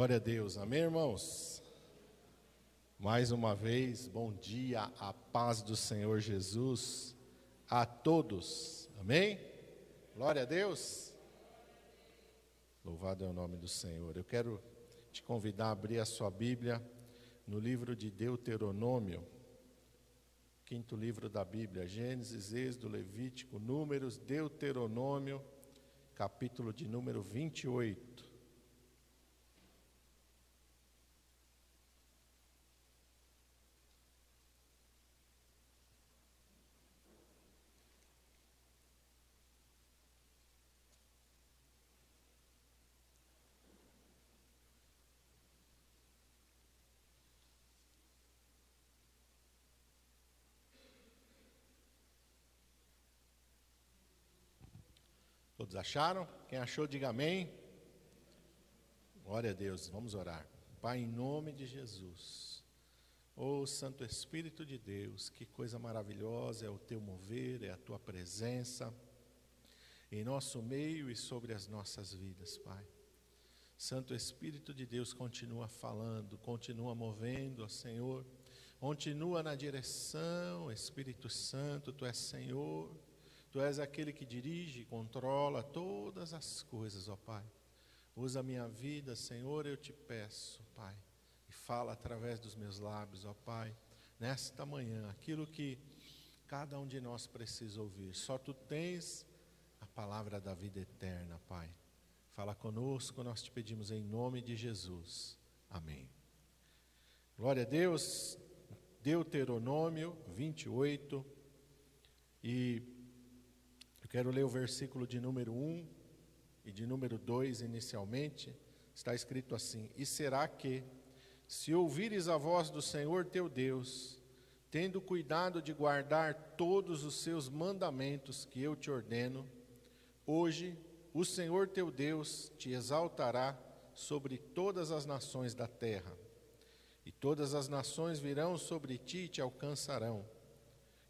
Glória a Deus, amém, irmãos? Mais uma vez, bom dia, a paz do Senhor Jesus a todos, amém? Glória a Deus. Louvado é o nome do Senhor. Eu quero te convidar a abrir a sua Bíblia no livro de Deuteronômio, quinto livro da Bíblia, Gênesis, Êxodo, Levítico, Números, Deuteronômio, capítulo de número 28. Todos acharam? Quem achou, diga amém. Glória a Deus, vamos orar. Pai, em nome de Jesus. Oh Santo Espírito de Deus, que coisa maravilhosa é o teu mover, é a tua presença em nosso meio e sobre as nossas vidas, Pai. Santo Espírito de Deus continua falando, continua movendo, ó Senhor, continua na direção, Espírito Santo, tu és Senhor. Tu és aquele que dirige, controla todas as coisas, ó Pai. Usa a minha vida, Senhor, eu te peço, Pai. E fala através dos meus lábios, ó Pai, nesta manhã, aquilo que cada um de nós precisa ouvir. Só tu tens a palavra da vida eterna, Pai. Fala conosco, nós te pedimos em nome de Jesus. Amém. Glória a Deus. Deuteronômio 28 e quero ler o versículo de número 1 e de número 2 inicialmente. Está escrito assim: E será que, se ouvires a voz do Senhor teu Deus, tendo cuidado de guardar todos os seus mandamentos que eu te ordeno, hoje o Senhor teu Deus te exaltará sobre todas as nações da terra, e todas as nações virão sobre ti e te alcançarão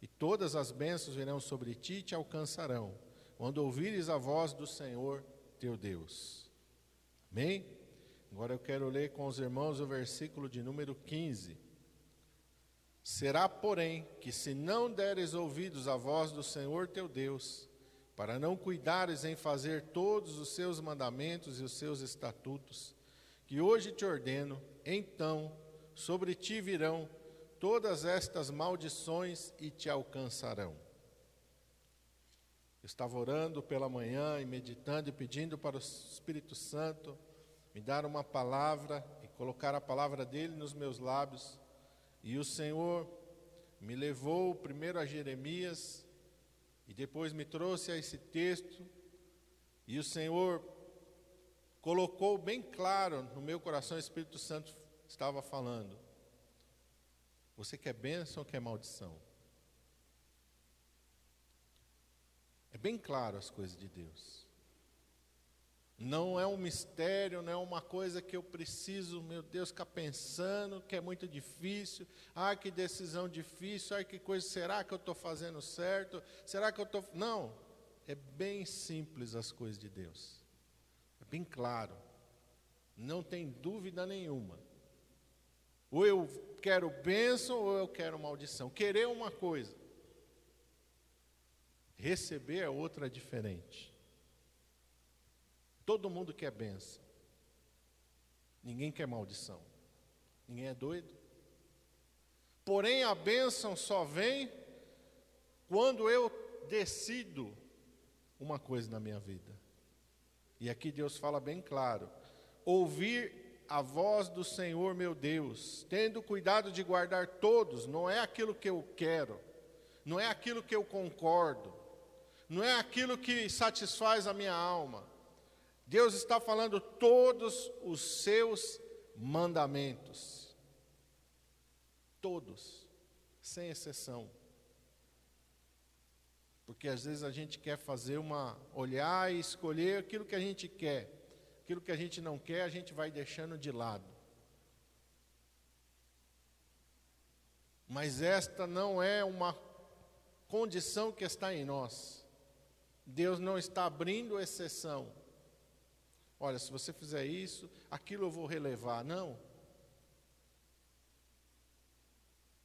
e todas as bênçãos virão sobre ti e te alcançarão, quando ouvires a voz do Senhor teu Deus. Amém? Agora eu quero ler com os irmãos o versículo de número 15. Será, porém, que se não deres ouvidos à voz do Senhor teu Deus, para não cuidares em fazer todos os seus mandamentos e os seus estatutos, que hoje te ordeno, então sobre ti virão todas estas maldições e te alcançarão. Eu estava orando pela manhã e meditando e pedindo para o Espírito Santo me dar uma palavra e colocar a palavra dele nos meus lábios. E o Senhor me levou primeiro a Jeremias e depois me trouxe a esse texto. E o Senhor colocou bem claro no meu coração, o Espírito Santo estava falando você quer bênção ou quer maldição? É bem claro as coisas de Deus. Não é um mistério, não é uma coisa que eu preciso, meu Deus, ficar pensando, que é muito difícil. Ah, que decisão difícil, ah, que coisa, será que eu estou fazendo certo? Será que eu estou. Não, é bem simples as coisas de Deus. É bem claro. Não tem dúvida nenhuma. Ou eu quero bênção ou eu quero maldição. Querer uma coisa, receber é outra diferente. Todo mundo quer bênção. Ninguém quer maldição. Ninguém é doido. Porém, a bênção só vem quando eu decido uma coisa na minha vida. E aqui Deus fala bem claro: ouvir a voz do Senhor meu Deus, tendo cuidado de guardar todos, não é aquilo que eu quero, não é aquilo que eu concordo, não é aquilo que satisfaz a minha alma. Deus está falando todos os seus mandamentos. Todos, sem exceção. Porque às vezes a gente quer fazer uma olhar e escolher aquilo que a gente quer aquilo que a gente não quer, a gente vai deixando de lado. Mas esta não é uma condição que está em nós. Deus não está abrindo exceção. olha, se você fizer isso, aquilo eu vou relevar. Não.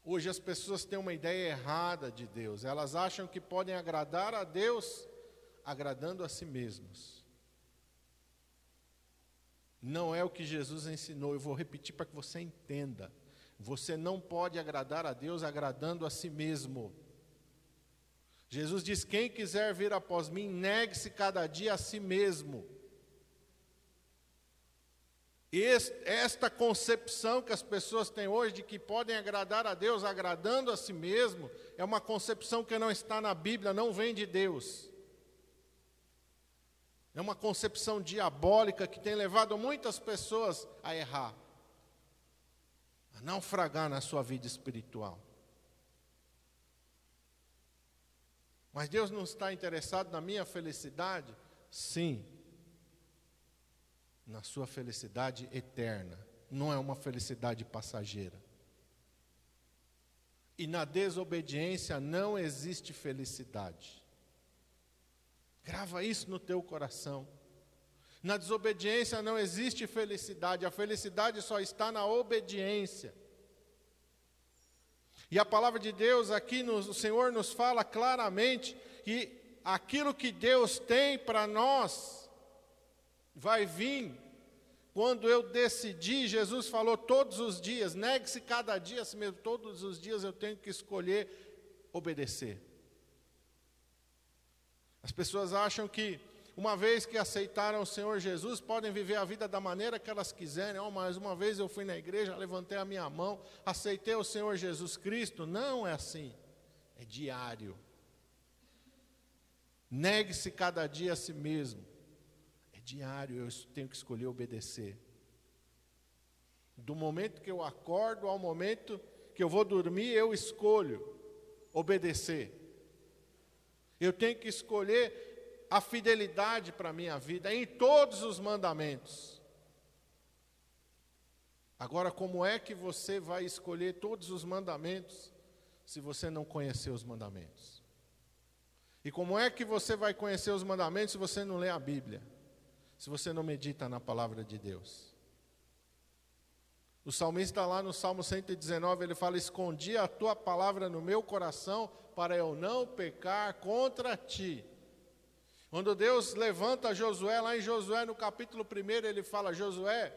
Hoje as pessoas têm uma ideia errada de Deus. Elas acham que podem agradar a Deus agradando a si mesmos. Não é o que Jesus ensinou. Eu vou repetir para que você entenda. Você não pode agradar a Deus agradando a si mesmo. Jesus diz: Quem quiser vir após mim, negue-se cada dia a si mesmo. Esta concepção que as pessoas têm hoje de que podem agradar a Deus agradando a si mesmo, é uma concepção que não está na Bíblia, não vem de Deus. É uma concepção diabólica que tem levado muitas pessoas a errar, a naufragar na sua vida espiritual. Mas Deus não está interessado na minha felicidade? Sim. Na sua felicidade eterna. Não é uma felicidade passageira. E na desobediência não existe felicidade. Grava isso no teu coração. Na desobediência não existe felicidade, a felicidade só está na obediência. E a palavra de Deus aqui, o Senhor nos fala claramente que aquilo que Deus tem para nós vai vir quando eu decidi, Jesus falou todos os dias, negue-se cada dia a si mesmo, todos os dias eu tenho que escolher obedecer. As pessoas acham que uma vez que aceitaram o Senhor Jesus, podem viver a vida da maneira que elas quiserem. Oh, mas uma vez eu fui na igreja, levantei a minha mão, aceitei o Senhor Jesus Cristo. Não é assim. É diário. Negue-se cada dia a si mesmo. É diário, eu tenho que escolher obedecer. Do momento que eu acordo ao momento que eu vou dormir, eu escolho obedecer. Eu tenho que escolher a fidelidade para a minha vida em todos os mandamentos. Agora, como é que você vai escolher todos os mandamentos se você não conhecer os mandamentos? E como é que você vai conhecer os mandamentos se você não lê a Bíblia? Se você não medita na palavra de Deus? O salmista lá no Salmo 119, ele fala: Escondi a tua palavra no meu coração para eu não pecar contra ti. Quando Deus levanta Josué, lá em Josué, no capítulo 1, ele fala: Josué,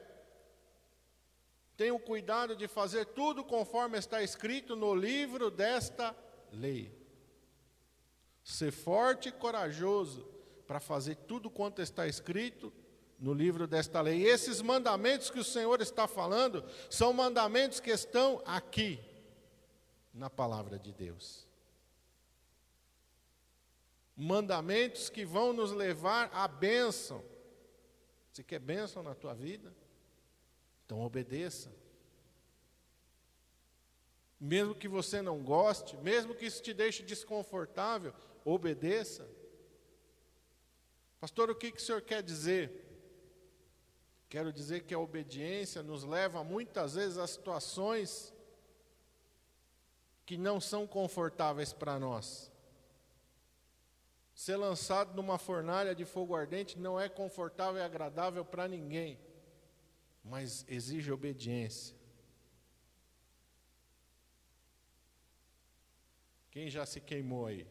tenha o cuidado de fazer tudo conforme está escrito no livro desta lei. Ser forte e corajoso para fazer tudo quanto está escrito no livro desta lei. E esses mandamentos que o Senhor está falando são mandamentos que estão aqui na palavra de Deus mandamentos que vão nos levar à bênção. Você quer bênção na tua vida? Então obedeça. Mesmo que você não goste, mesmo que isso te deixe desconfortável, obedeça. Pastor, o que, que o senhor quer dizer? Quero dizer que a obediência nos leva muitas vezes a situações que não são confortáveis para nós. Ser lançado numa fornalha de fogo ardente não é confortável e agradável para ninguém, mas exige obediência. Quem já se queimou aí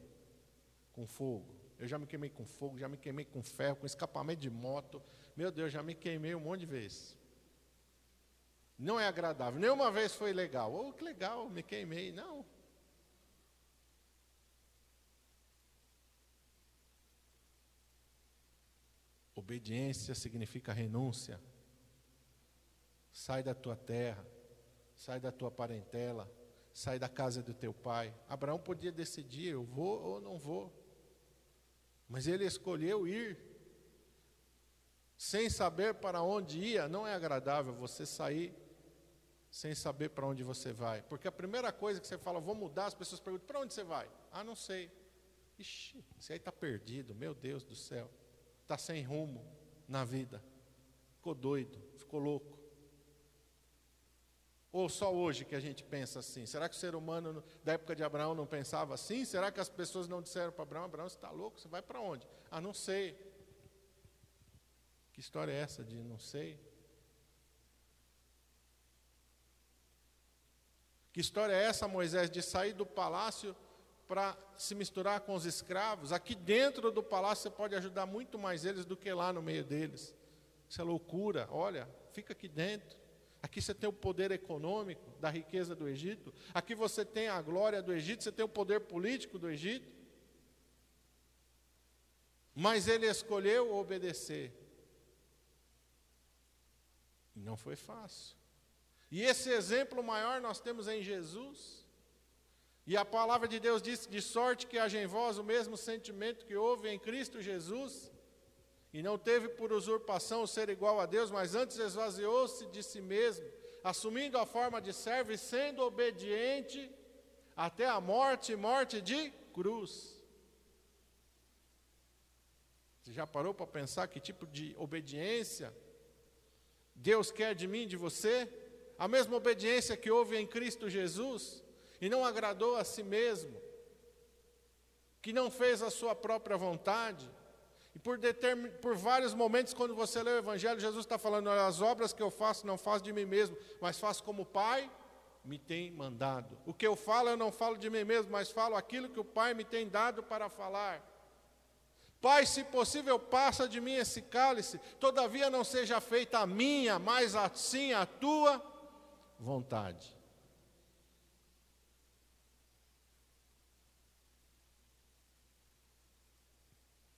com fogo? Eu já me queimei com fogo, já me queimei com ferro, com escapamento de moto. Meu Deus, já me queimei um monte de vezes. Não é agradável. Nenhuma vez foi legal. Oh, que legal, me queimei. Não. Obediência significa renúncia. Sai da tua terra, sai da tua parentela, sai da casa do teu pai. Abraão podia decidir: eu vou ou não vou. Mas ele escolheu ir. Sem saber para onde ia, não é agradável você sair sem saber para onde você vai. Porque a primeira coisa que você fala, vou mudar, as pessoas perguntam: para onde você vai? Ah, não sei. Ixi, você aí está perdido, meu Deus do céu está sem rumo na vida, ficou doido, ficou louco. Ou só hoje que a gente pensa assim? Será que o ser humano da época de Abraão não pensava assim? Será que as pessoas não disseram para Abraão: Abraão, você está louco? Você vai para onde? Ah, não sei. Que história é essa de não sei? Que história é essa, Moisés, de sair do palácio para se misturar com os escravos? Aqui dentro do palácio você pode ajudar muito mais eles do que lá no meio deles. Isso é loucura. Olha, fica aqui dentro. Aqui você tem o poder econômico da riqueza do Egito. Aqui você tem a glória do Egito, você tem o poder político do Egito. Mas ele escolheu obedecer. E não foi fácil. E esse exemplo maior nós temos em Jesus. E a palavra de Deus diz: de sorte que haja em vós o mesmo sentimento que houve em Cristo Jesus, e não teve por usurpação ser igual a Deus, mas antes esvaziou-se de si mesmo, assumindo a forma de servo e sendo obediente até a morte morte de cruz. Você já parou para pensar que tipo de obediência Deus quer de mim, de você? a mesma obediência que houve em Cristo Jesus, e não agradou a si mesmo, que não fez a sua própria vontade, e por, determin, por vários momentos, quando você lê o Evangelho, Jesus está falando: as obras que eu faço, não faço de mim mesmo, mas faço como o Pai me tem mandado. O que eu falo, eu não falo de mim mesmo, mas falo aquilo que o Pai me tem dado para falar. Pai, se possível, passa de mim esse cálice, todavia não seja feita a minha, mas assim a tua vontade.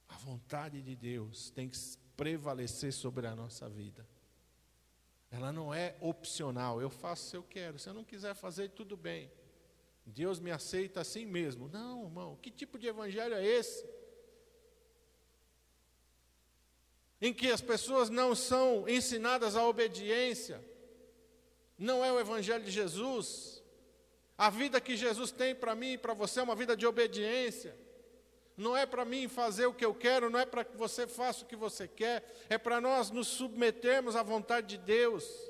A vontade de Deus tem que prevalecer sobre a nossa vida. Ela não é opcional. Eu faço se eu quero. Se eu não quiser fazer, tudo bem. Deus me aceita assim mesmo. Não, irmão. Que tipo de evangelho é esse? Em que as pessoas não são ensinadas à obediência não é o Evangelho de Jesus. A vida que Jesus tem para mim e para você é uma vida de obediência. Não é para mim fazer o que eu quero, não é para que você faça o que você quer, é para nós nos submetermos à vontade de Deus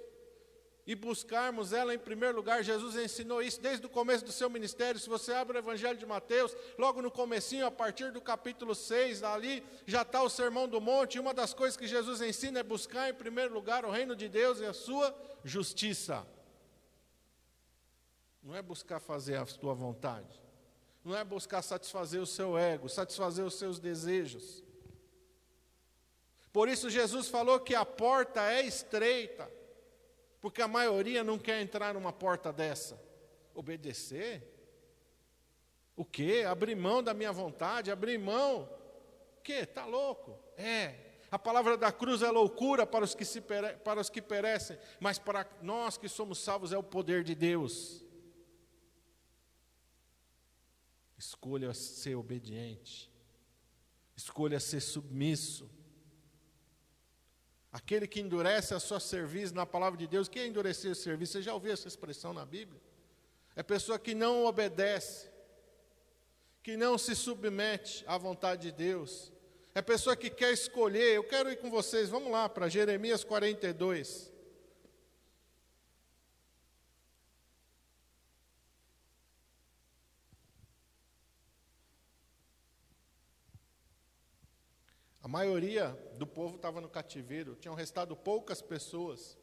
e buscarmos ela em primeiro lugar. Jesus ensinou isso desde o começo do seu ministério. Se você abre o Evangelho de Mateus, logo no comecinho, a partir do capítulo 6, ali já está o Sermão do Monte. E uma das coisas que Jesus ensina é buscar em primeiro lugar o reino de Deus e a sua justiça. Não é buscar fazer a sua vontade. Não é buscar satisfazer o seu ego, satisfazer os seus desejos. Por isso Jesus falou que a porta é estreita, porque a maioria não quer entrar numa porta dessa. Obedecer? O quê? Abrir mão da minha vontade, abrir mão. O quê? Está louco? É, a palavra da cruz é loucura para os, que se pere, para os que perecem, mas para nós que somos salvos é o poder de Deus. Escolha ser obediente, escolha ser submisso. Aquele que endurece a sua serviço na palavra de Deus, que é endurecer o serviço? Você já ouviu essa expressão na Bíblia? É pessoa que não obedece, que não se submete à vontade de Deus, é pessoa que quer escolher. Eu quero ir com vocês, vamos lá para Jeremias 42. Maioria do povo estava no cativeiro, tinham restado poucas pessoas.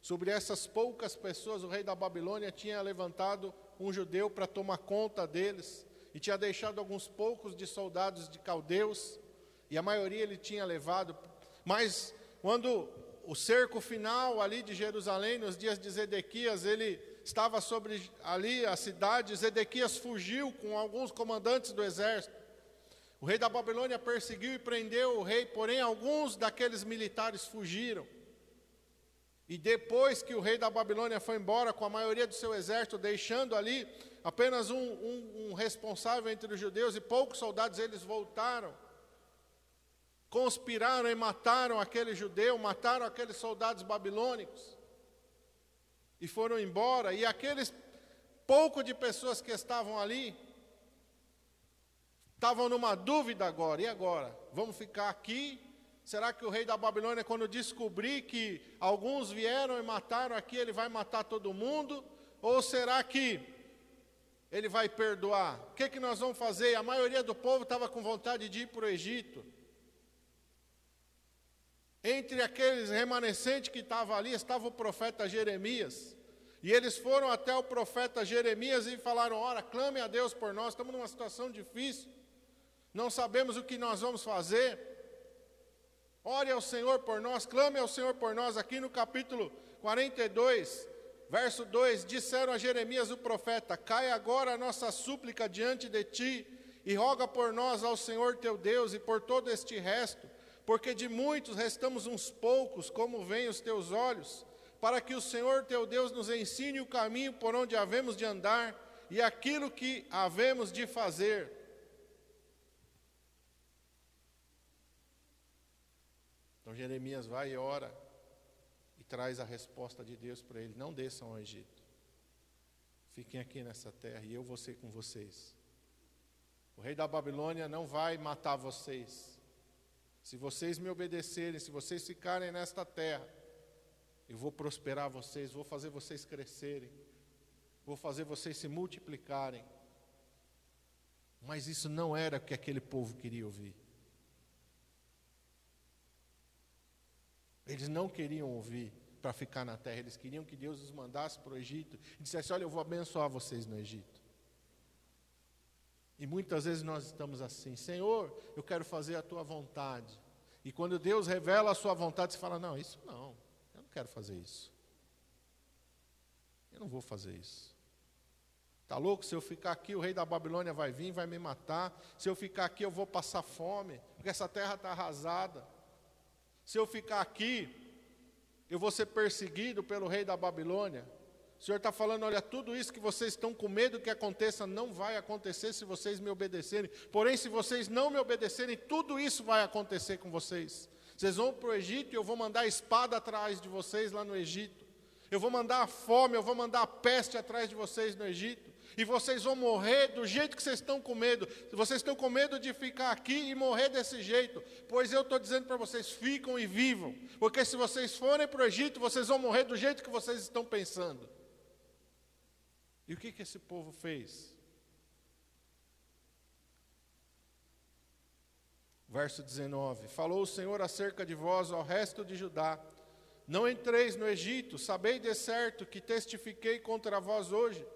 Sobre essas poucas pessoas, o rei da Babilônia tinha levantado um judeu para tomar conta deles e tinha deixado alguns poucos de soldados de caldeus e a maioria ele tinha levado, mas quando o cerco final ali de Jerusalém, nos dias de Zedequias, ele estava sobre ali a cidade, Zedequias fugiu com alguns comandantes do exército. O rei da Babilônia perseguiu e prendeu o rei, porém alguns daqueles militares fugiram. E depois que o rei da Babilônia foi embora com a maioria do seu exército, deixando ali apenas um, um, um responsável entre os judeus e poucos soldados, eles voltaram conspiraram e mataram aquele judeu, mataram aqueles soldados babilônicos e foram embora. E aqueles pouco de pessoas que estavam ali estavam numa dúvida agora. E agora? Vamos ficar aqui? Será que o rei da Babilônia, quando descobrir que alguns vieram e mataram aqui, ele vai matar todo mundo? Ou será que ele vai perdoar? O que, que nós vamos fazer? A maioria do povo estava com vontade de ir para o Egito. Entre aqueles remanescentes que estavam ali, estava o profeta Jeremias. E eles foram até o profeta Jeremias e falaram: Ora, clame a Deus por nós, estamos numa situação difícil, não sabemos o que nós vamos fazer. Ore ao Senhor por nós, clame ao Senhor por nós. Aqui no capítulo 42, verso 2: Disseram a Jeremias o profeta: Cai agora a nossa súplica diante de ti, e roga por nós ao Senhor teu Deus e por todo este resto porque de muitos restamos uns poucos, como veem os teus olhos, para que o Senhor teu Deus nos ensine o caminho por onde havemos de andar e aquilo que havemos de fazer. Então Jeremias vai e ora e traz a resposta de Deus para ele: não desçam ao Egito, fiquem aqui nessa terra e eu vou ser com vocês. O rei da Babilônia não vai matar vocês, se vocês me obedecerem, se vocês ficarem nesta terra, eu vou prosperar vocês, vou fazer vocês crescerem, vou fazer vocês se multiplicarem. Mas isso não era o que aquele povo queria ouvir. Eles não queriam ouvir para ficar na terra, eles queriam que Deus os mandasse para o Egito e dissesse: Olha, eu vou abençoar vocês no Egito. E muitas vezes nós estamos assim: Senhor, eu quero fazer a tua vontade. E quando Deus revela a sua vontade, você fala: Não, isso não, eu não quero fazer isso. Eu não vou fazer isso. Está louco? Se eu ficar aqui, o rei da Babilônia vai vir, vai me matar. Se eu ficar aqui, eu vou passar fome, porque essa terra está arrasada. Se eu ficar aqui, eu vou ser perseguido pelo rei da Babilônia. O Senhor está falando: olha, tudo isso que vocês estão com medo que aconteça, não vai acontecer se vocês me obedecerem. Porém, se vocês não me obedecerem, tudo isso vai acontecer com vocês. Vocês vão para o Egito e eu vou mandar a espada atrás de vocês lá no Egito. Eu vou mandar a fome, eu vou mandar a peste atrás de vocês no Egito. E vocês vão morrer do jeito que vocês estão com medo. Vocês estão com medo de ficar aqui e morrer desse jeito. Pois eu estou dizendo para vocês: ficam e vivam. Porque se vocês forem para o Egito, vocês vão morrer do jeito que vocês estão pensando. E o que, que esse povo fez? Verso 19: Falou o Senhor acerca de vós ao resto de Judá: Não entreis no Egito, sabei de certo que testifiquei contra vós hoje,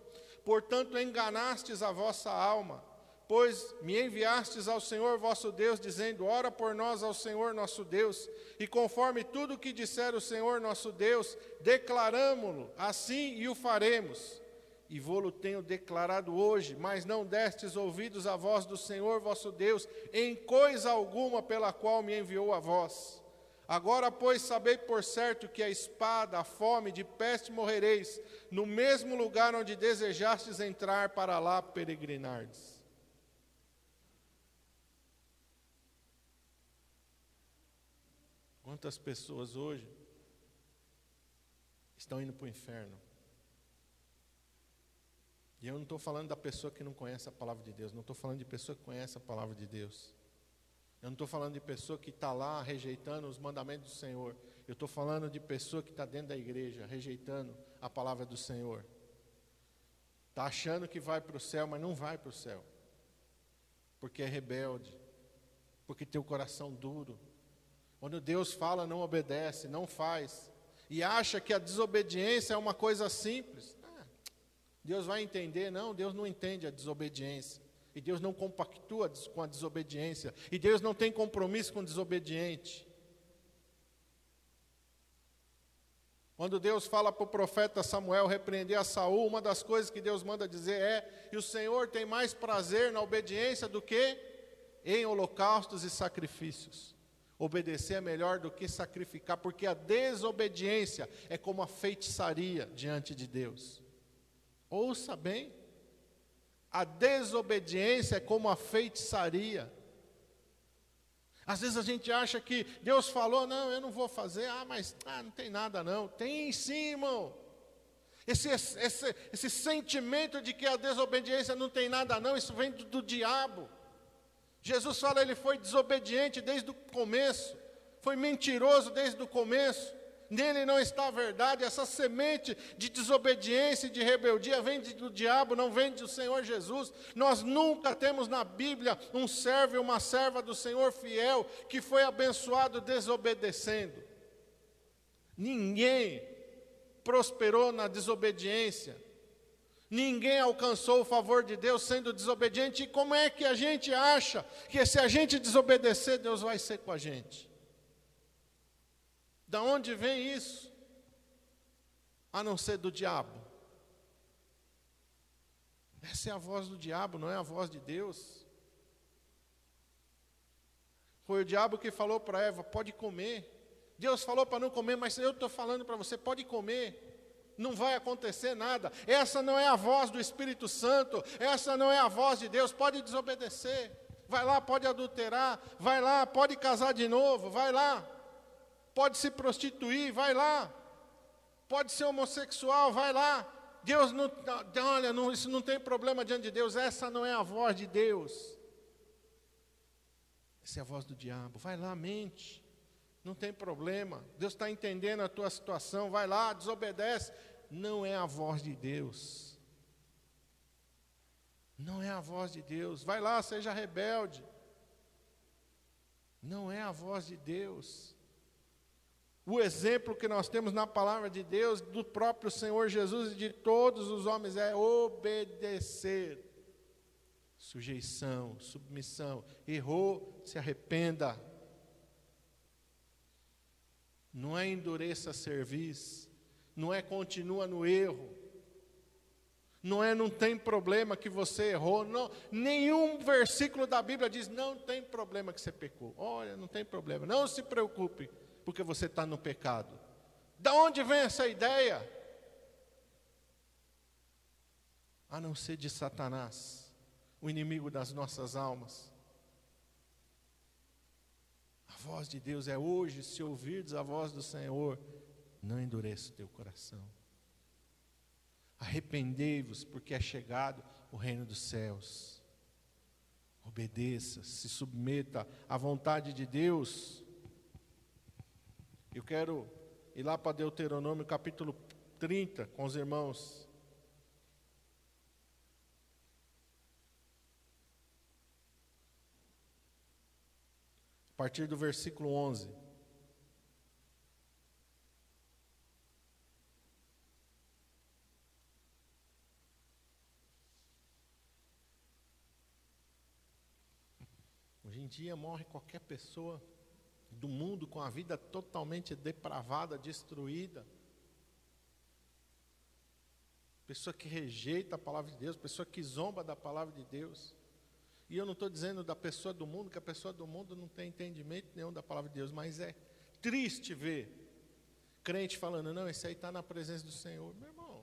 portanto enganastes a vossa alma, pois me enviastes ao Senhor vosso Deus, dizendo: Ora por nós ao Senhor nosso Deus, e conforme tudo o que disser o Senhor nosso Deus, declaramo-lo assim e o faremos e vô-lo tenho declarado hoje, mas não destes ouvidos à voz do Senhor vosso Deus, em coisa alguma pela qual me enviou a vós. Agora, pois, sabei por certo que a espada, a fome, de peste morrereis, no mesmo lugar onde desejastes entrar para lá peregrinardes. Quantas pessoas hoje estão indo para o inferno? E eu não estou falando da pessoa que não conhece a palavra de Deus, não estou falando de pessoa que conhece a palavra de Deus. Eu não estou falando de pessoa que está lá rejeitando os mandamentos do Senhor. Eu estou falando de pessoa que está dentro da igreja, rejeitando a palavra do Senhor. Está achando que vai para o céu, mas não vai para o céu. Porque é rebelde. Porque tem o coração duro. Quando Deus fala, não obedece, não faz. E acha que a desobediência é uma coisa simples. Deus vai entender? Não, Deus não entende a desobediência. E Deus não compactua com a desobediência. E Deus não tem compromisso com o desobediente. Quando Deus fala para o profeta Samuel repreender a Saul, uma das coisas que Deus manda dizer é: e o Senhor tem mais prazer na obediência do que em holocaustos e sacrifícios. Obedecer é melhor do que sacrificar, porque a desobediência é como a feitiçaria diante de Deus. Ouça bem. A desobediência é como a feitiçaria. Às vezes a gente acha que Deus falou, não, eu não vou fazer, ah, mas ah, não tem nada não. Tem sim, irmão. Esse, esse, esse sentimento de que a desobediência não tem nada não, isso vem do, do diabo. Jesus fala, ele foi desobediente desde o começo, foi mentiroso desde o começo. Nele não está a verdade, essa semente de desobediência e de rebeldia vem do diabo, não vem do Senhor Jesus. Nós nunca temos na Bíblia um servo e uma serva do Senhor fiel que foi abençoado desobedecendo. Ninguém prosperou na desobediência. Ninguém alcançou o favor de Deus sendo desobediente. E como é que a gente acha que se a gente desobedecer, Deus vai ser com a gente? Da onde vem isso? A não ser do diabo. Essa é a voz do diabo, não é a voz de Deus. Foi o diabo que falou para Eva: pode comer. Deus falou para não comer, mas eu estou falando para você: pode comer. Não vai acontecer nada. Essa não é a voz do Espírito Santo. Essa não é a voz de Deus. Pode desobedecer. Vai lá, pode adulterar. Vai lá, pode casar de novo. Vai lá pode se prostituir, vai lá. Pode ser homossexual, vai lá. Deus não, olha, não, isso não tem problema diante de Deus, essa não é a voz de Deus. Essa é a voz do diabo. Vai lá, mente. Não tem problema. Deus está entendendo a tua situação. Vai lá, desobedece. Não é a voz de Deus. Não é a voz de Deus. Vai lá, seja rebelde. Não é a voz de Deus. O exemplo que nós temos na palavra de Deus, do próprio Senhor Jesus e de todos os homens, é obedecer. Sujeição, submissão. Errou, se arrependa. Não é endureça serviço. Não é continua no erro. Não é não tem problema que você errou. Não, nenhum versículo da Bíblia diz não tem problema que você pecou. Olha, não tem problema. Não se preocupe porque você está no pecado. Da onde vem essa ideia? A não ser de Satanás, o inimigo das nossas almas. A voz de Deus é hoje, se ouvirdes a voz do Senhor, não endureça o teu coração. Arrependei-vos, porque é chegado o reino dos céus. Obedeça, se submeta à vontade de Deus. Eu quero ir lá para Deuteronômio capítulo 30 com os irmãos. A partir do versículo 11. Hoje em dia morre qualquer pessoa do mundo com a vida totalmente depravada, destruída. Pessoa que rejeita a palavra de Deus, pessoa que zomba da palavra de Deus. E eu não estou dizendo da pessoa do mundo, que a pessoa do mundo não tem entendimento nenhum da palavra de Deus, mas é triste ver crente falando, não, esse aí está na presença do Senhor. Meu irmão,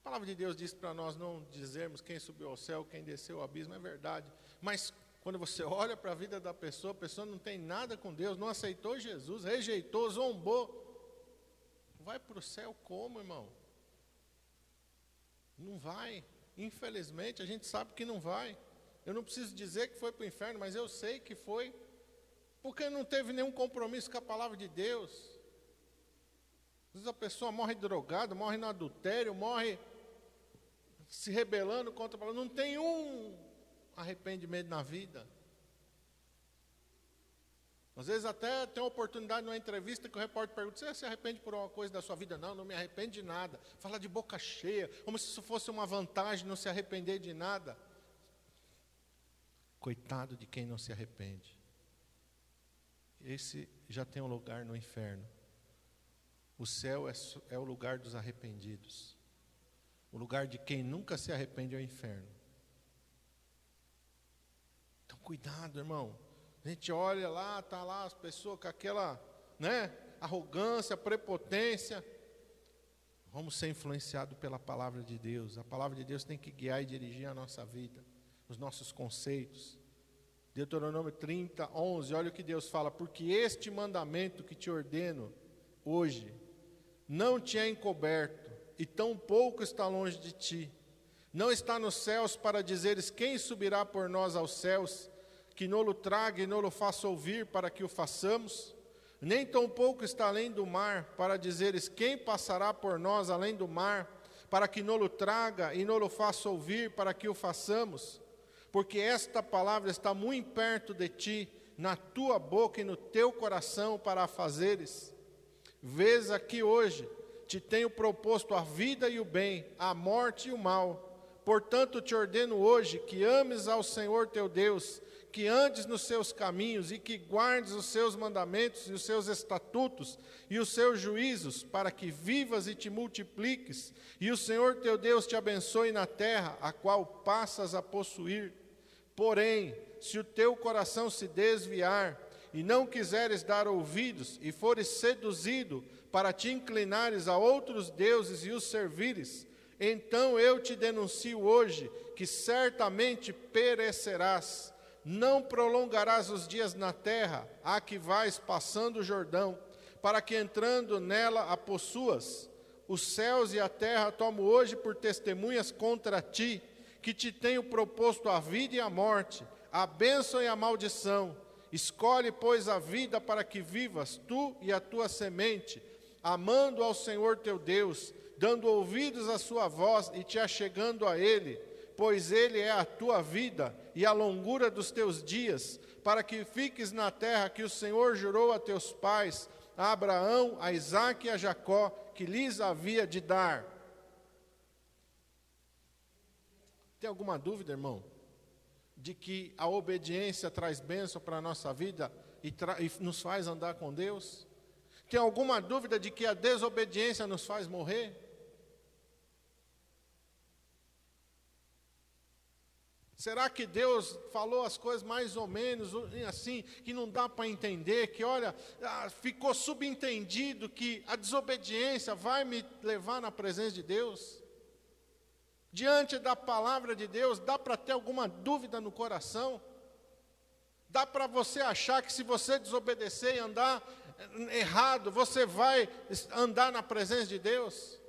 a palavra de Deus diz para nós não dizermos quem subiu ao céu, quem desceu ao abismo, é verdade. Mas quando você olha para a vida da pessoa, a pessoa não tem nada com Deus, não aceitou Jesus, rejeitou, zombou. Vai para o céu como, irmão? Não vai. Infelizmente, a gente sabe que não vai. Eu não preciso dizer que foi para o inferno, mas eu sei que foi, porque não teve nenhum compromisso com a palavra de Deus. Às vezes a pessoa morre drogada, morre no adultério, morre se rebelando contra a palavra. Não tem um arrependimento na vida. Às vezes até tem uma oportunidade numa entrevista que o repórter pergunta: Você se arrepende por alguma coisa da sua vida? Não, não me arrependo de nada. Fala de boca cheia, como se isso fosse uma vantagem não se arrepender de nada. Coitado de quem não se arrepende. Esse já tem um lugar no inferno. O céu é, é o lugar dos arrependidos. O lugar de quem nunca se arrepende é o inferno. Cuidado, irmão. A gente olha lá, tá lá as pessoas com aquela, né, arrogância, prepotência. Vamos ser influenciados pela palavra de Deus. A palavra de Deus tem que guiar e dirigir a nossa vida, os nossos conceitos. Deuteronômio 30, 11, olha o que Deus fala: Porque este mandamento que te ordeno hoje não te é encoberto, e tão pouco está longe de ti. Não está nos céus para dizeres quem subirá por nós aos céus, que nolo traga e nolo faça ouvir para que o façamos, nem tampouco está além do mar, para dizeres: Quem passará por nós além do mar, para que nolo traga e nolo faça ouvir, para que o façamos? Porque esta palavra está muito perto de ti, na tua boca e no teu coração, para a fazeres. Vês aqui hoje, te tenho proposto a vida e o bem, a morte e o mal. Portanto, te ordeno hoje que ames ao Senhor teu Deus que andes nos seus caminhos e que guardes os seus mandamentos e os seus estatutos e os seus juízos, para que vivas e te multipliques, e o Senhor teu Deus te abençoe na terra, a qual passas a possuir. Porém, se o teu coração se desviar, e não quiseres dar ouvidos, e fores seduzido para te inclinares a outros deuses e os servires, então eu te denuncio hoje que certamente perecerás não prolongarás os dias na terra, a que vais passando o Jordão, para que entrando nela a possuas. Os céus e a terra tomo hoje por testemunhas contra ti, que te tenho proposto a vida e a morte, a bênção e a maldição. Escolhe, pois, a vida para que vivas, tu e a tua semente, amando ao Senhor teu Deus, dando ouvidos à sua voz e te achegando a Ele pois ele é a tua vida e a longura dos teus dias, para que fiques na terra que o Senhor jurou a teus pais, a Abraão, a Isaque e a Jacó, que lhes havia de dar. Tem alguma dúvida, irmão? De que a obediência traz bênção para a nossa vida e, e nos faz andar com Deus? Tem alguma dúvida de que a desobediência nos faz morrer? Será que Deus falou as coisas mais ou menos assim, que não dá para entender, que olha, ah, ficou subentendido que a desobediência vai me levar na presença de Deus? Diante da palavra de Deus, dá para ter alguma dúvida no coração? Dá para você achar que se você desobedecer e andar eh, errado, você vai andar na presença de Deus?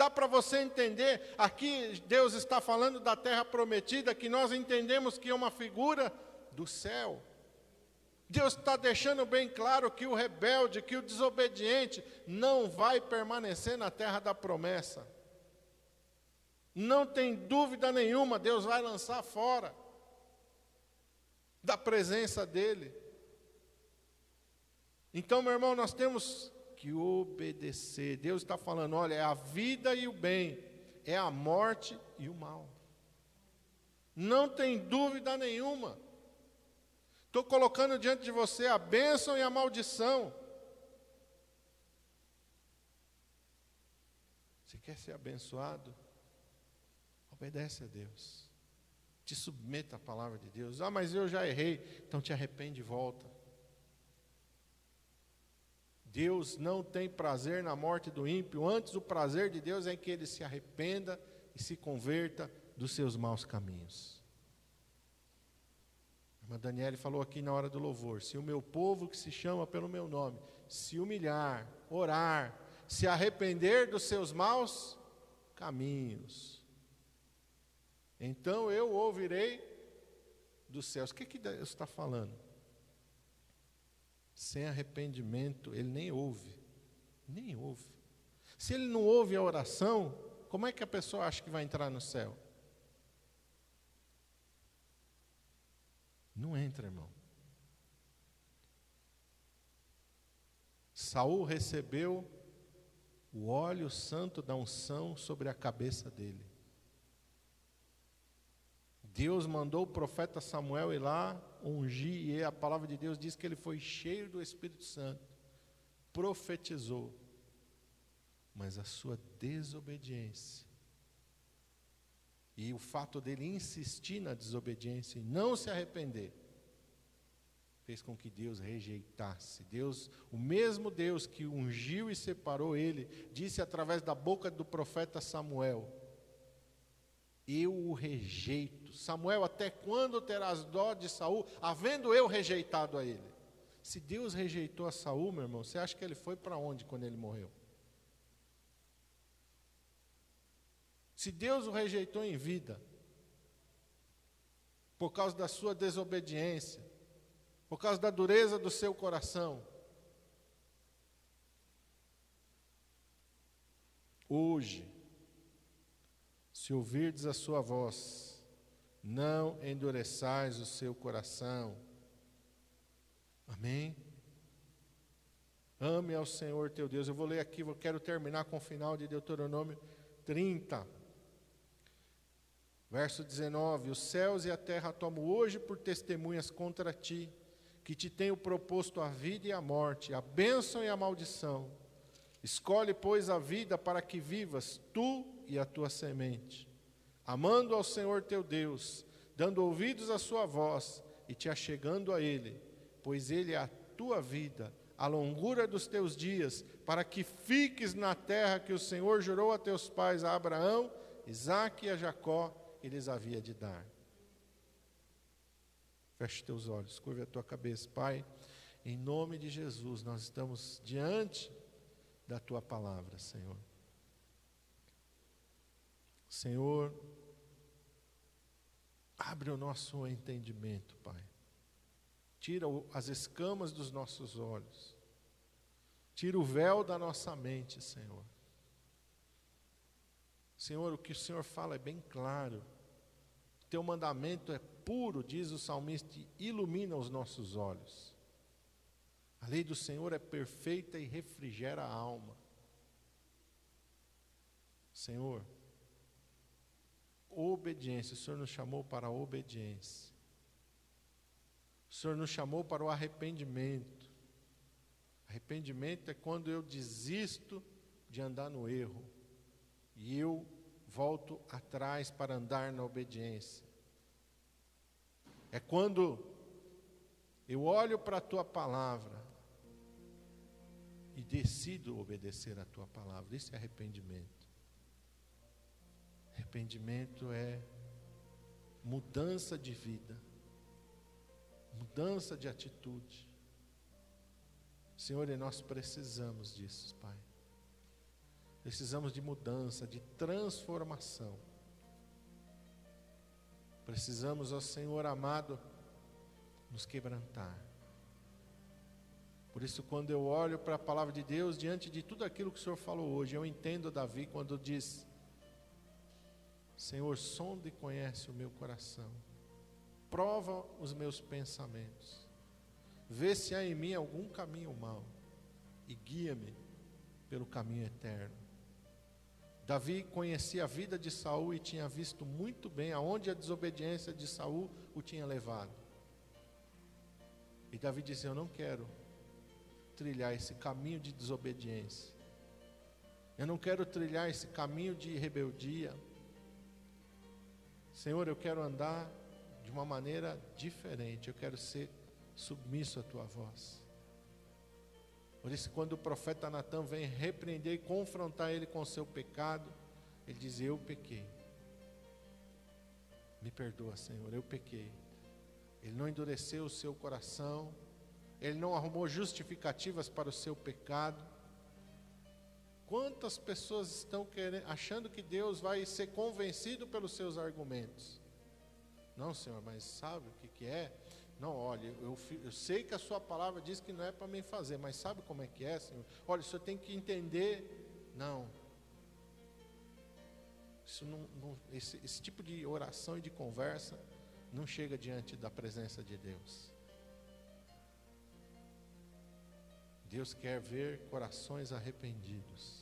Dá para você entender, aqui Deus está falando da terra prometida, que nós entendemos que é uma figura do céu. Deus está deixando bem claro que o rebelde, que o desobediente, não vai permanecer na terra da promessa. Não tem dúvida nenhuma, Deus vai lançar fora da presença dEle. Então, meu irmão, nós temos que obedecer. Deus está falando: olha, é a vida e o bem, é a morte e o mal. Não tem dúvida nenhuma. Estou colocando diante de você a bênção e a maldição. Você quer ser abençoado? Obedece a Deus. Te submeta à palavra de Deus. Ah, mas eu já errei. Então te arrepende e volta. Deus não tem prazer na morte do ímpio, antes o prazer de Deus é que ele se arrependa e se converta dos seus maus caminhos. Irmã Daniele falou aqui na hora do louvor: se o meu povo que se chama pelo meu nome se humilhar, orar, se arrepender dos seus maus caminhos, então eu ouvirei dos céus. O que, que Deus está falando? Sem arrependimento, ele nem ouve. Nem ouve. Se ele não ouve a oração, como é que a pessoa acha que vai entrar no céu? Não entra, irmão. Saul recebeu o óleo santo da unção sobre a cabeça dele. Deus mandou o profeta Samuel ir lá ungir, e a palavra de Deus diz que ele foi cheio do Espírito Santo, profetizou, mas a sua desobediência e o fato dele insistir na desobediência e não se arrepender, fez com que Deus rejeitasse. Deus, o mesmo Deus que ungiu e separou ele, disse através da boca do profeta Samuel: eu o rejeito. Samuel, até quando terás dó de Saul, havendo eu rejeitado a ele? Se Deus rejeitou a Saul, meu irmão, você acha que ele foi para onde quando ele morreu? Se Deus o rejeitou em vida, por causa da sua desobediência, por causa da dureza do seu coração, hoje se ouvirdes a sua voz, não endureçais o seu coração. Amém? Ame ao Senhor teu Deus. Eu vou ler aqui, eu quero terminar com o final de Deuteronômio 30. Verso 19: Os céus e a terra tomo hoje por testemunhas contra ti, que te tenho proposto a vida e a morte, a bênção e a maldição. Escolhe, pois, a vida para que vivas, tu e a tua semente, amando ao Senhor teu Deus, dando ouvidos à sua voz e te achegando a Ele, pois Ele é a tua vida, a longura dos teus dias, para que fiques na terra que o Senhor jurou a teus pais, a Abraão, Isaque e a Jacó, e lhes havia de dar. Feche teus olhos, curva a tua cabeça, Pai. Em nome de Jesus, nós estamos diante da tua palavra, Senhor. Senhor, abre o nosso entendimento, Pai. Tira as escamas dos nossos olhos. Tira o véu da nossa mente, Senhor. Senhor, o que o Senhor fala é bem claro. Teu mandamento é puro, diz o salmista, ilumina os nossos olhos. A lei do Senhor é perfeita e refrigera a alma. Senhor, obediência, o Senhor nos chamou para a obediência. O Senhor nos chamou para o arrependimento. Arrependimento é quando eu desisto de andar no erro e eu volto atrás para andar na obediência. É quando eu olho para a tua palavra e decido obedecer a tua palavra. Isso é arrependimento. Arrependimento é mudança de vida, mudança de atitude. Senhor, e nós precisamos disso, Pai. Precisamos de mudança, de transformação. Precisamos, ó Senhor amado, nos quebrantar. Por isso, quando eu olho para a palavra de Deus, diante de tudo aquilo que o Senhor falou hoje, eu entendo Davi quando diz: Senhor, sonda e conhece o meu coração, prova os meus pensamentos, vê se há em mim algum caminho mau e guia-me pelo caminho eterno. Davi conhecia a vida de Saul e tinha visto muito bem aonde a desobediência de Saul o tinha levado. E Davi disse: Eu não quero trilhar esse caminho de desobediência. Eu não quero trilhar esse caminho de rebeldia. Senhor, eu quero andar de uma maneira diferente. Eu quero ser submisso à tua voz. Por isso, quando o profeta Natan vem repreender e confrontar ele com o seu pecado, ele diz: Eu pequei. Me perdoa, Senhor, eu pequei. Ele não endureceu o seu coração, ele não arrumou justificativas para o seu pecado. Quantas pessoas estão querendo, achando que Deus vai ser convencido pelos seus argumentos? Não, Senhor, mas sabe o que, que é? Não, olha, eu, eu, sei que a sua palavra diz que não é para mim fazer, mas sabe como é que é, Senhor? Olha, o senhor tem que entender. Não. Isso não, não esse, esse tipo de oração e de conversa não chega diante da presença de Deus. Deus quer ver corações arrependidos.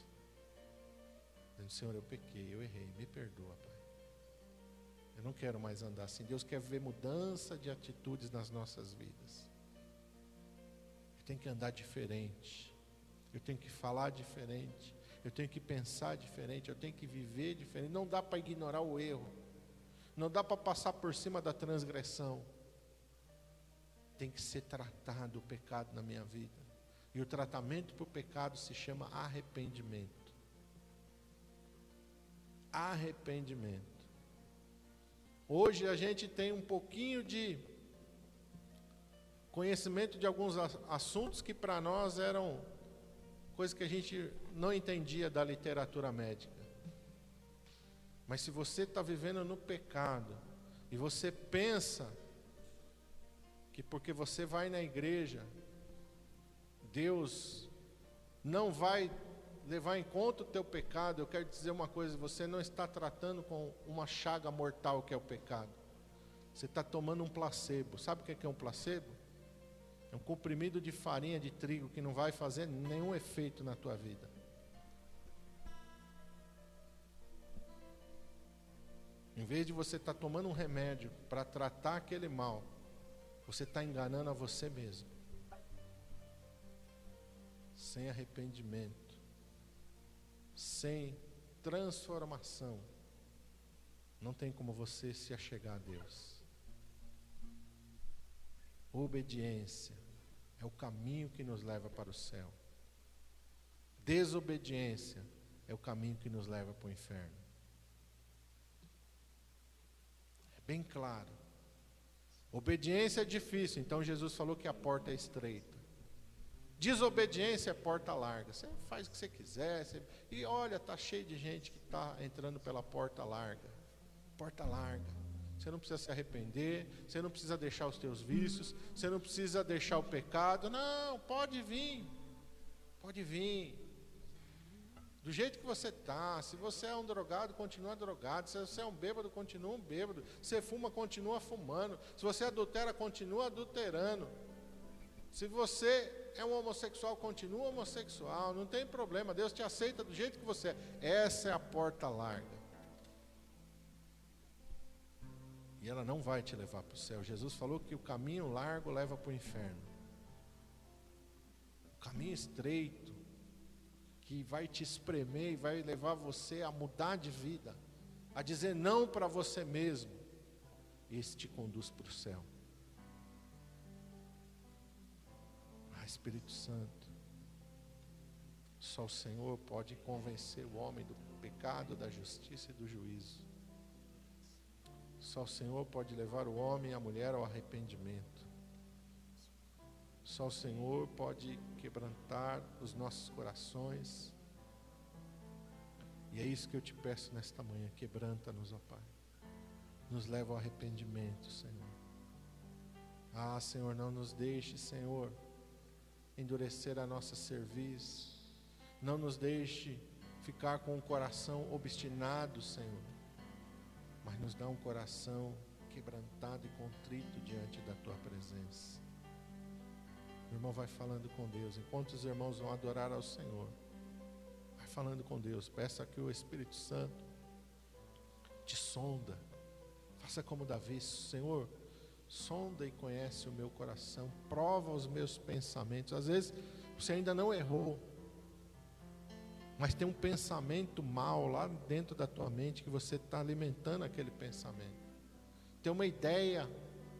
Dizendo, Senhor, eu pequei, eu errei, me perdoa, Pai. Eu não quero mais andar assim. Deus quer ver mudança de atitudes nas nossas vidas. Eu tenho que andar diferente. Eu tenho que falar diferente. Eu tenho que pensar diferente. Eu tenho que viver diferente. Não dá para ignorar o erro. Não dá para passar por cima da transgressão. Tem que ser tratado o pecado na minha vida. E o tratamento para o pecado se chama arrependimento. Arrependimento. Hoje a gente tem um pouquinho de conhecimento de alguns assuntos que para nós eram coisas que a gente não entendia da literatura médica. Mas se você está vivendo no pecado e você pensa que porque você vai na igreja, Deus não vai levar em conta o teu pecado, eu quero dizer uma coisa: você não está tratando com uma chaga mortal que é o pecado. Você está tomando um placebo. Sabe o que é um placebo? É um comprimido de farinha de trigo que não vai fazer nenhum efeito na tua vida. Em vez de você estar tá tomando um remédio para tratar aquele mal, você está enganando a você mesmo. Sem arrependimento, sem transformação, não tem como você se achegar a Deus. Obediência é o caminho que nos leva para o céu. Desobediência é o caminho que nos leva para o inferno. É bem claro. Obediência é difícil, então Jesus falou que a porta é estreita. Desobediência é porta larga. Você faz o que você quiser. Você... E olha, está cheio de gente que está entrando pela porta larga. Porta larga. Você não precisa se arrepender, você não precisa deixar os teus vícios, você não precisa deixar o pecado. Não, pode vir. Pode vir. Do jeito que você está, se você é um drogado, continua drogado. Se você é um bêbado, continua um bêbado. Se você fuma, continua fumando. Se você adultera, continua adulterando. Se você é um homossexual, continua homossexual. Não tem problema, Deus te aceita do jeito que você é. Essa é a porta larga. E ela não vai te levar para o céu. Jesus falou que o caminho largo leva para o inferno. O caminho estreito, que vai te espremer e vai levar você a mudar de vida, a dizer não para você mesmo, esse te conduz para o céu. Espírito Santo, só o Senhor pode convencer o homem do pecado, da justiça e do juízo. Só o Senhor pode levar o homem e a mulher ao arrependimento. Só o Senhor pode quebrantar os nossos corações. E é isso que eu te peço nesta manhã: quebranta-nos, ó Pai. Nos leva ao arrependimento, Senhor. Ah, Senhor, não nos deixe, Senhor, endurecer a nossa serviço. Não nos deixe ficar com o coração obstinado, Senhor mas nos dá um coração quebrantado e contrito diante da tua presença. O irmão vai falando com Deus, enquanto os irmãos vão adorar ao Senhor, vai falando com Deus, peça que o Espírito Santo te sonda, faça como Davi, Senhor, sonda e conhece o meu coração, prova os meus pensamentos. Às vezes você ainda não errou, mas tem um pensamento mal lá dentro da tua mente que você está alimentando aquele pensamento. Tem uma ideia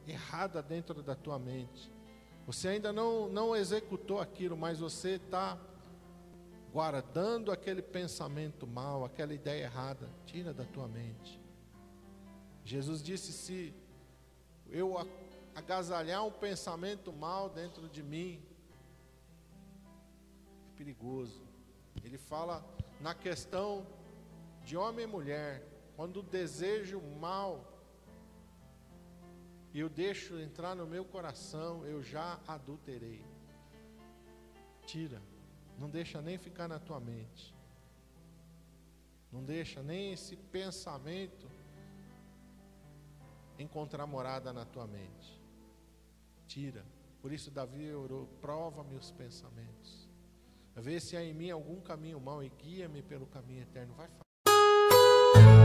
errada dentro da tua mente. Você ainda não, não executou aquilo, mas você está guardando aquele pensamento mal, aquela ideia errada. Tira da tua mente. Jesus disse: se eu agasalhar um pensamento mal dentro de mim, é perigoso. Ele fala na questão de homem e mulher, quando o desejo mal e eu deixo entrar no meu coração, eu já adulterei. Tira, não deixa nem ficar na tua mente. Não deixa nem esse pensamento encontrar morada na tua mente. Tira. Por isso Davi orou: prova-me os pensamentos. Vê se há em mim algum caminho mau e guia-me pelo caminho eterno. Vai falar.